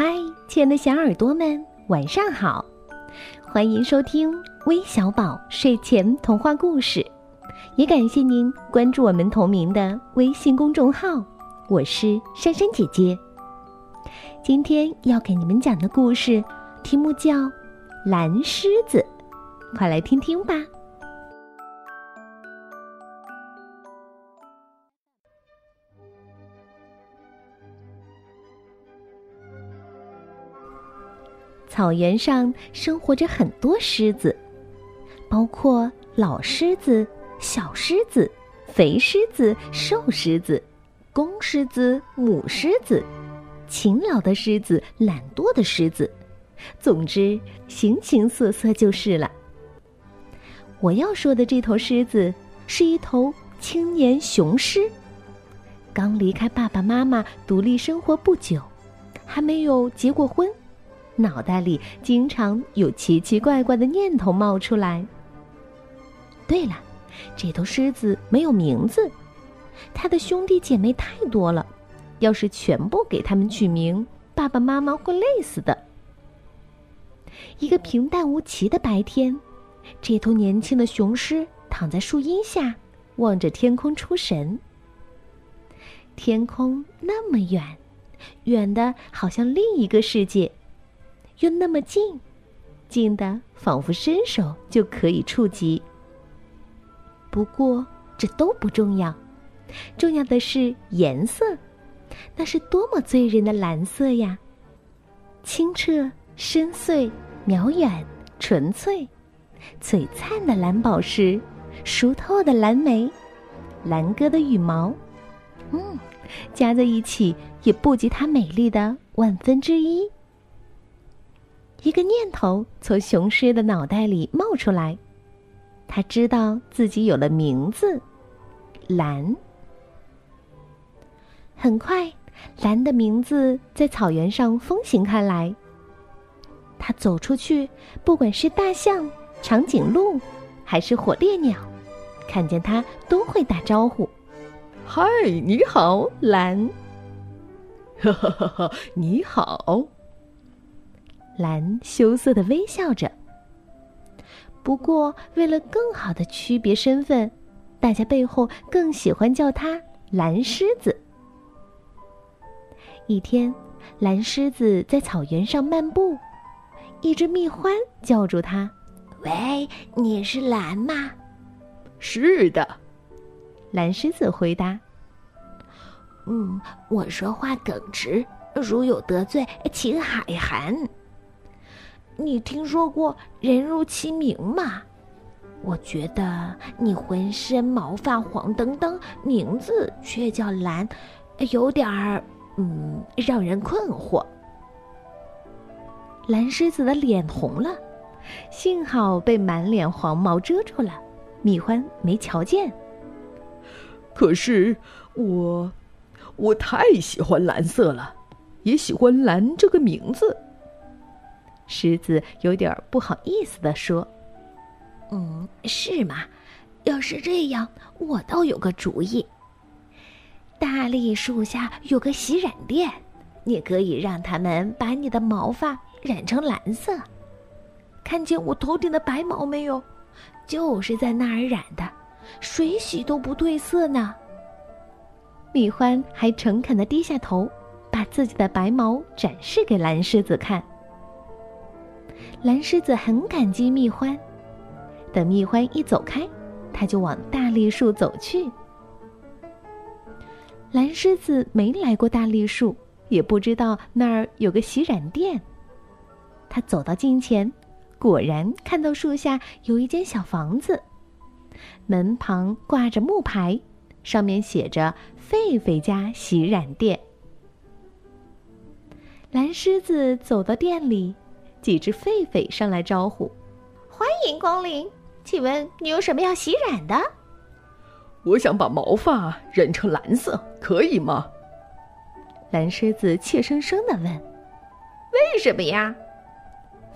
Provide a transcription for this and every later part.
嗨，亲爱的小耳朵们，晚上好！欢迎收听微小宝睡前童话故事，也感谢您关注我们同名的微信公众号。我是珊珊姐姐。今天要给你们讲的故事题目叫《蓝狮子》，快来听听吧。草原上生活着很多狮子，包括老狮子、小狮子、肥狮子、瘦狮子、公狮子、母狮子、勤劳的狮子、懒惰的狮子，总之形形色色就是了。我要说的这头狮子是一头青年雄狮，刚离开爸爸妈妈独立生活不久，还没有结过婚。脑袋里经常有奇奇怪怪的念头冒出来。对了，这头狮子没有名字，它的兄弟姐妹太多了，要是全部给他们取名，爸爸妈妈会累死的。一个平淡无奇的白天，这头年轻的雄狮躺在树荫下，望着天空出神。天空那么远，远的好像另一个世界。又那么近，近的仿佛伸手就可以触及。不过这都不重要，重要的是颜色，那是多么醉人的蓝色呀！清澈、深邃、渺远、纯粹、璀璨的蓝宝石，熟透的蓝莓，蓝鸽的羽毛，嗯，加在一起也不及它美丽的万分之一。一个念头从雄狮的脑袋里冒出来，他知道自己有了名字——蓝。很快，蓝的名字在草原上风行开来。他走出去，不管是大象、长颈鹿，还是火烈鸟，看见他都会打招呼：“嗨，你好，蓝！”“哈哈哈哈，你好。”蓝羞涩的微笑着。不过，为了更好的区别身份，大家背后更喜欢叫他蓝狮子。一天，蓝狮子在草原上漫步，一只蜜獾叫住他：“喂，你是蓝吗？”“是的。”蓝狮子回答。“嗯，我说话耿直，如有得罪，请海涵。”你听说过“人如其名”吗？我觉得你浑身毛发黄澄澄，名字却叫蓝，有点儿嗯，让人困惑。蓝狮子的脸红了，幸好被满脸黄毛遮住了，蜜獾没瞧见。可是我，我太喜欢蓝色了，也喜欢“蓝”这个名字。狮子有点不好意思地说：“嗯，是吗？要是这样，我倒有个主意。大栗树下有个洗染店，你可以让他们把你的毛发染成蓝色。看见我头顶的白毛没有？就是在那儿染的，水洗都不褪色呢。”米欢还诚恳地低下头，把自己的白毛展示给蓝狮子看。蓝狮子很感激蜜獾，等蜜獾一走开，他就往大栗树走去。蓝狮子没来过大栗树，也不知道那儿有个洗染店。他走到近前，果然看到树下有一间小房子，门旁挂着木牌，上面写着“狒狒家洗染店”。蓝狮子走到店里。几只狒狒上来招呼：“欢迎光临，请问你有什么要洗染的？”“我想把毛发染成蓝色，可以吗？”蓝狮子怯生生的问。“为什么呀？”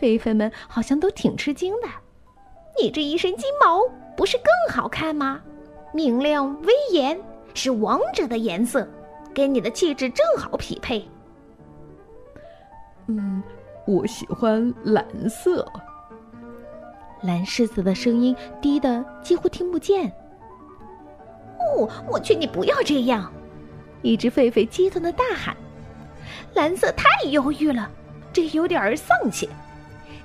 狒狒们好像都挺吃惊的。“你这一身金毛不是更好看吗？明亮威严，是王者的颜色，跟你的气质正好匹配。”嗯，我喜欢蓝色。蓝狮子的声音低得几乎听不见。哦，我劝你不要这样！一只狒狒激动的大喊：“蓝色太忧郁了，这有点儿丧气。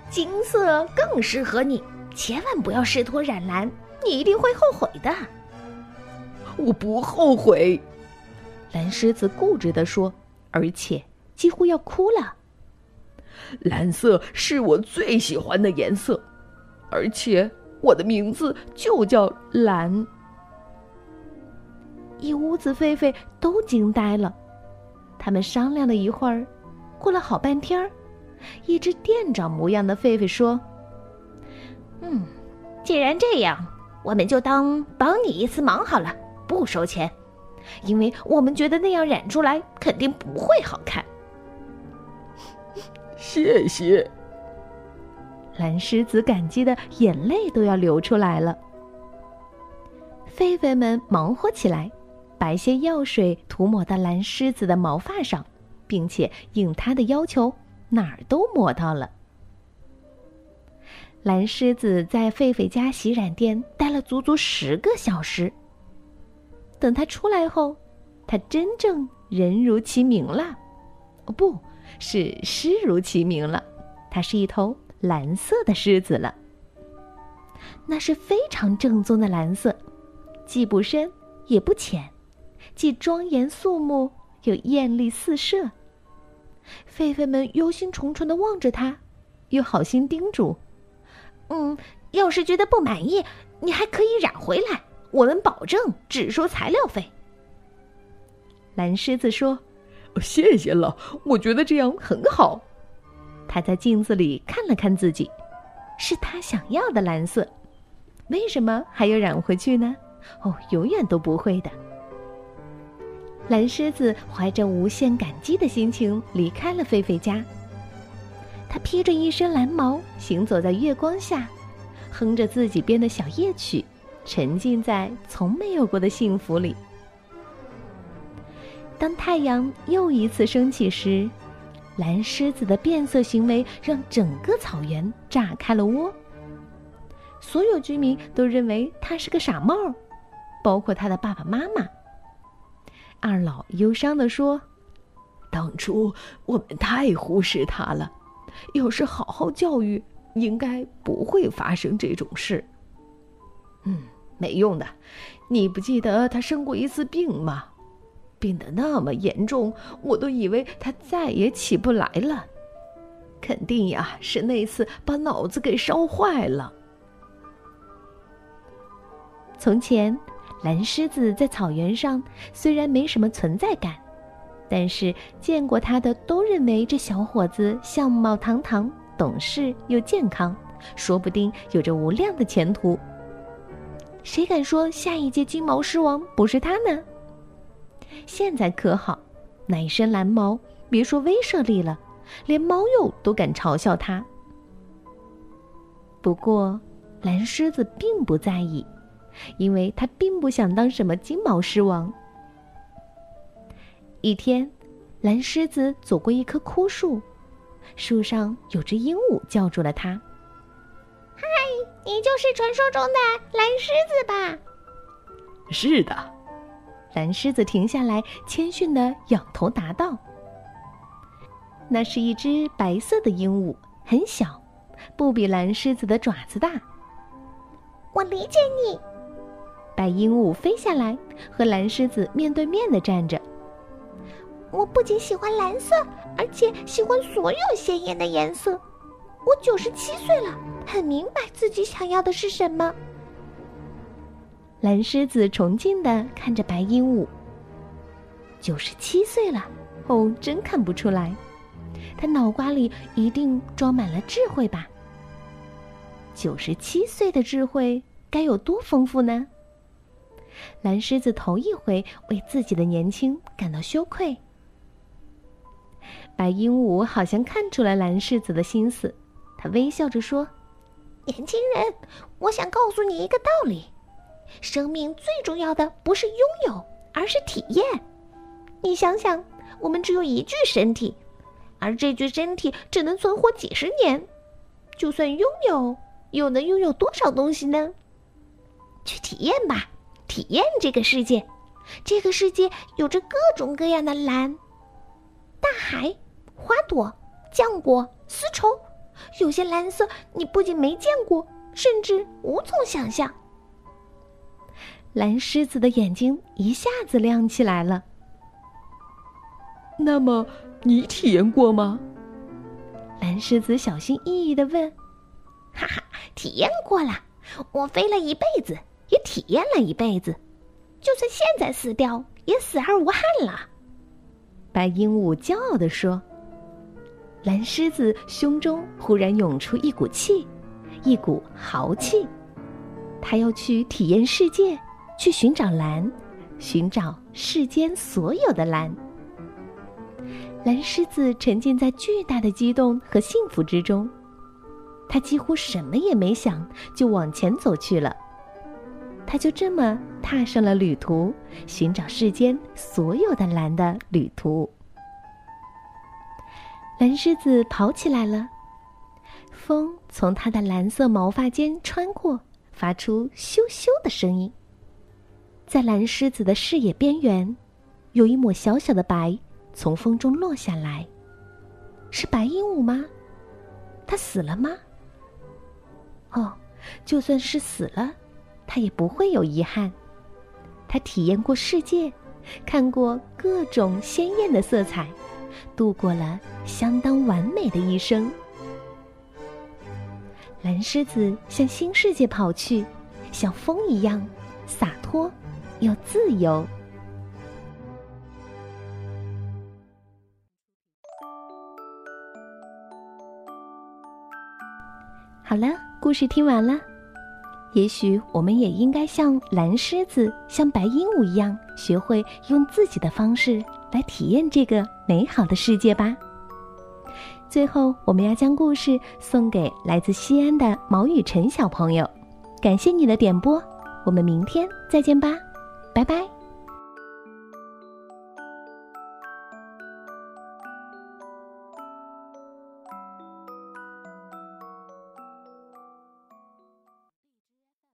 金色更适合你，千万不要试图染蓝，你一定会后悔的。”我不后悔，蓝狮子固执地说，而且几乎要哭了。蓝色是我最喜欢的颜色，而且我的名字就叫蓝。一屋子狒狒都惊呆了，他们商量了一会儿，过了好半天儿，一只店长模样的狒狒说：“嗯，既然这样，我们就当帮你一次忙好了。”不收钱，因为我们觉得那样染出来肯定不会好看。谢谢，蓝狮子感激的眼泪都要流出来了。狒狒们忙活起来，把一些药水涂抹到蓝狮子的毛发上，并且应他的要求，哪儿都抹到了。蓝狮子在狒狒家洗染店待了足足十个小时。等他出来后，他真正人如其名了，哦，不是狮如其名了，它是一头蓝色的狮子了。那是非常正宗的蓝色，既不深也不浅，既庄严肃穆又艳丽四射。狒狒们忧心忡忡的望着它，又好心叮嘱：“嗯，要是觉得不满意，你还可以染回来。”我们保证只收材料费。蓝狮子说：“谢谢了，我觉得这样很好。”他在镜子里看了看自己，是他想要的蓝色。为什么还要染回去呢？哦，永远都不会的。蓝狮子怀着无限感激的心情离开了狒狒家。他披着一身蓝毛，行走在月光下，哼着自己编的小夜曲。沉浸在从没有过的幸福里。当太阳又一次升起时，蓝狮子的变色行为让整个草原炸开了窝。所有居民都认为他是个傻帽，包括他的爸爸妈妈。二老忧伤地说：“当初我们太忽视他了，要是好好教育，应该不会发生这种事。”嗯。没用的，你不记得他生过一次病吗？病得那么严重，我都以为他再也起不来了。肯定呀，是那次把脑子给烧坏了。从前，蓝狮子在草原上虽然没什么存在感，但是见过他的都认为这小伙子相貌堂堂、懂事又健康，说不定有着无量的前途。谁敢说下一届金毛狮王不是他呢？现在可好，那一身蓝毛，别说威慑力了，连猫鼬都敢嘲笑他。不过，蓝狮子并不在意，因为他并不想当什么金毛狮王。一天，蓝狮子走过一棵枯树，树上有只鹦鹉叫住了他。你就是传说中的蓝狮子吧？是的，蓝狮子停下来，谦逊的仰头答道：“那是一只白色的鹦鹉，很小，不比蓝狮子的爪子大。”我理解你。白鹦鹉飞下来，和蓝狮子面对面的站着。我不仅喜欢蓝色，而且喜欢所有鲜艳的颜色。我九十七岁了，很明白自己想要的是什么。蓝狮子崇敬的看着白鹦鹉。九十七岁了，哦，真看不出来，他脑瓜里一定装满了智慧吧？九十七岁的智慧该有多丰富呢？蓝狮子头一回为自己的年轻感到羞愧。白鹦鹉好像看出了蓝狮子的心思。他微笑着说：“年轻人，我想告诉你一个道理：生命最重要的不是拥有，而是体验。你想想，我们只有一具身体，而这具身体只能存活几十年。就算拥有，又能拥有多少东西呢？去体验吧，体验这个世界。这个世界有着各种各样的蓝，大海、花朵、浆果、丝绸。有些蓝色你不仅没见过，甚至无从想象。蓝狮子的眼睛一下子亮起来了。那么，你体验过吗？蓝狮子小心翼翼的问。“哈哈，体验过了。我飞了一辈子，也体验了一辈子。就算现在死掉，也死而无憾了。”白鹦鹉骄傲地说。蓝狮子胸中忽然涌出一股气，一股豪气。他要去体验世界，去寻找蓝，寻找世间所有的蓝。蓝狮子沉浸在巨大的激动和幸福之中，他几乎什么也没想，就往前走去了。他就这么踏上了旅途，寻找世间所有的蓝的旅途。蓝狮子跑起来了，风从它的蓝色毛发间穿过，发出咻咻的声音。在蓝狮子的视野边缘，有一抹小小的白从风中落下来，是白鹦鹉吗？它死了吗？哦，就算是死了，它也不会有遗憾。它体验过世界，看过各种鲜艳的色彩。度过了相当完美的一生。蓝狮子向新世界跑去，像风一样洒脱又自由。好了，故事听完了。也许我们也应该像蓝狮子、像白鹦鹉一样，学会用自己的方式来体验这个美好的世界吧。最后，我们要将故事送给来自西安的毛雨晨小朋友，感谢你的点播，我们明天再见吧，拜拜。